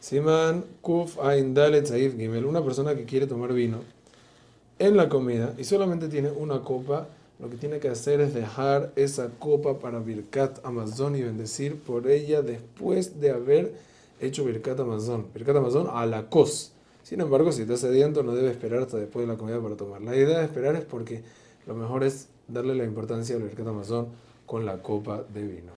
Siman Kuf Ain Dalet Saif Gimel, una persona que quiere tomar vino en la comida y solamente tiene una copa, lo que tiene que hacer es dejar esa copa para Birkat Amazon y bendecir por ella después de haber hecho Birkat Amazon. Birkat Amazon a la cos. Sin embargo, si está sediento, no debe esperar hasta después de la comida para tomar. La idea de esperar es porque lo mejor es darle la importancia al Birkat Amazon con la copa de vino.